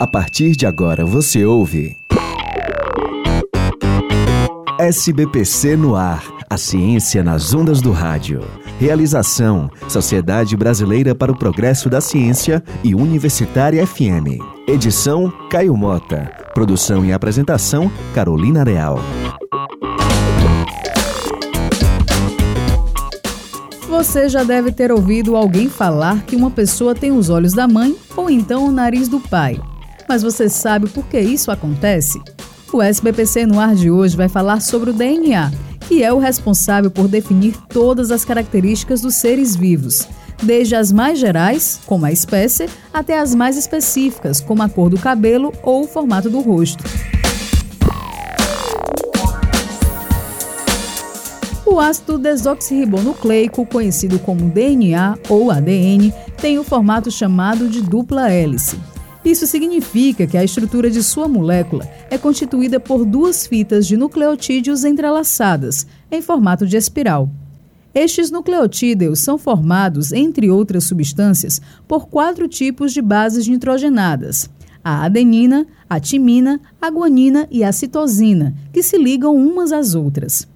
A partir de agora você ouve. SBPC no ar. A ciência nas ondas do rádio. Realização: Sociedade Brasileira para o Progresso da Ciência e Universitária FM. Edição: Caio Mota. Produção e apresentação: Carolina Real. Você já deve ter ouvido alguém falar que uma pessoa tem os olhos da mãe ou então o nariz do pai. Mas você sabe por que isso acontece? O SBPC no ar de hoje vai falar sobre o DNA, que é o responsável por definir todas as características dos seres vivos, desde as mais gerais, como a espécie, até as mais específicas, como a cor do cabelo ou o formato do rosto. O ácido desoxirribonucleico, conhecido como DNA ou ADN, tem o formato chamado de dupla hélice. Isso significa que a estrutura de sua molécula é constituída por duas fitas de nucleotídeos entrelaçadas, em formato de espiral. Estes nucleotídeos são formados, entre outras substâncias, por quatro tipos de bases nitrogenadas: a adenina, a timina, a guanina e a citosina, que se ligam umas às outras.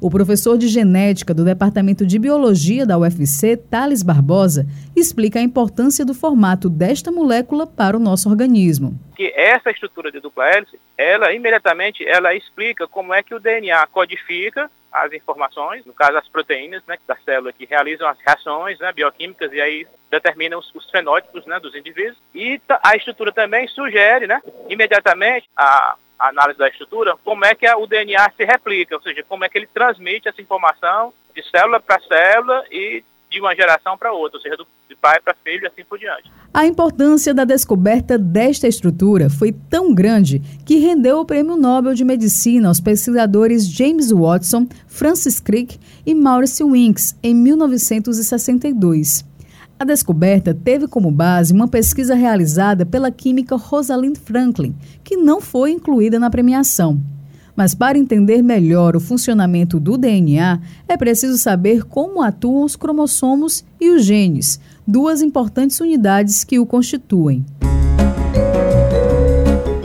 O professor de genética do Departamento de Biologia da UFC, Thales Barbosa, explica a importância do formato desta molécula para o nosso organismo. Que essa estrutura de dupla hélice, ela imediatamente ela explica como é que o DNA codifica as informações, no caso as proteínas né, da célula que realizam as reações né, bioquímicas e aí determinam os, os fenótipos né, dos indivíduos. E a estrutura também sugere né, imediatamente a análise da estrutura, como é que o DNA se replica, ou seja, como é que ele transmite essa informação de célula para célula e de uma geração para outra, ou seja, de pai para filho e assim por diante. A importância da descoberta desta estrutura foi tão grande que rendeu o Prêmio Nobel de Medicina aos pesquisadores James Watson, Francis Crick e Maurice Winks em 1962. A descoberta teve como base uma pesquisa realizada pela química Rosalind Franklin, que não foi incluída na premiação. Mas para entender melhor o funcionamento do DNA, é preciso saber como atuam os cromossomos e os genes, duas importantes unidades que o constituem.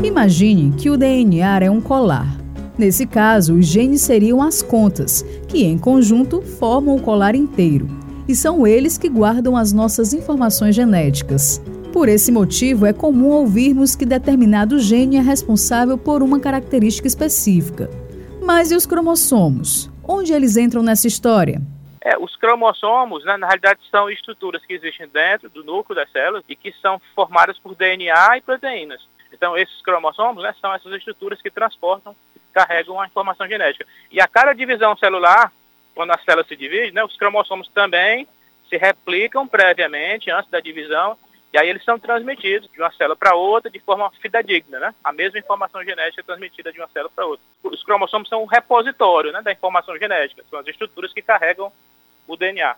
Imagine que o DNA é um colar. Nesse caso, os genes seriam as contas, que em conjunto formam o colar inteiro e são eles que guardam as nossas informações genéticas. Por esse motivo, é comum ouvirmos que determinado gene é responsável por uma característica específica. Mas e os cromossomos? Onde eles entram nessa história? É, os cromossomos, né, na realidade, são estruturas que existem dentro do núcleo das células e que são formadas por DNA e proteínas. Então, esses cromossomos né, são essas estruturas que transportam, carregam a informação genética. E a cada divisão celular, quando a célula se divide, né, os cromossomos também se replicam previamente, antes da divisão, e aí eles são transmitidos de uma célula para outra de forma fidedigna, né? A mesma informação genética é transmitida de uma célula para outra. Os cromossomos são um repositório né, da informação genética, são as estruturas que carregam o DNA.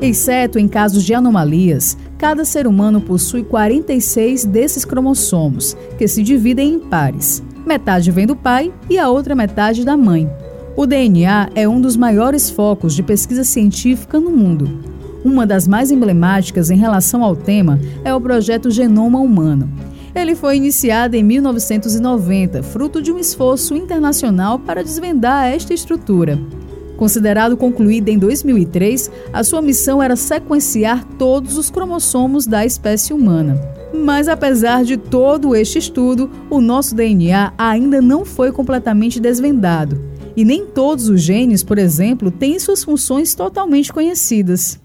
Exceto em casos de anomalias, cada ser humano possui 46 desses cromossomos, que se dividem em pares. Metade vem do pai e a outra metade da mãe. O DNA é um dos maiores focos de pesquisa científica no mundo. Uma das mais emblemáticas em relação ao tema é o projeto Genoma Humano. Ele foi iniciado em 1990, fruto de um esforço internacional para desvendar esta estrutura. Considerado concluído em 2003, a sua missão era sequenciar todos os cromossomos da espécie humana. Mas apesar de todo este estudo, o nosso DNA ainda não foi completamente desvendado. E nem todos os genes, por exemplo, têm suas funções totalmente conhecidas.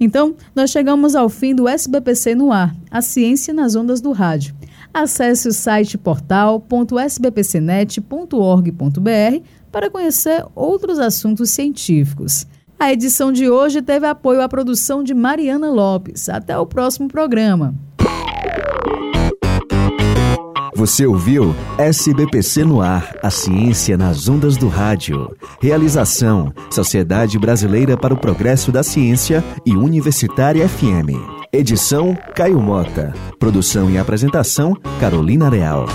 Então, nós chegamos ao fim do SBPC no ar, a ciência nas ondas do rádio. Acesse o site portal.sbpcnet.org.br para conhecer outros assuntos científicos. A edição de hoje teve apoio à produção de Mariana Lopes. Até o próximo programa. Você ouviu SBPC no ar, a ciência nas ondas do rádio. Realização: Sociedade Brasileira para o Progresso da Ciência e Universitária FM. Edição: Caio Mota. Produção e apresentação: Carolina Real.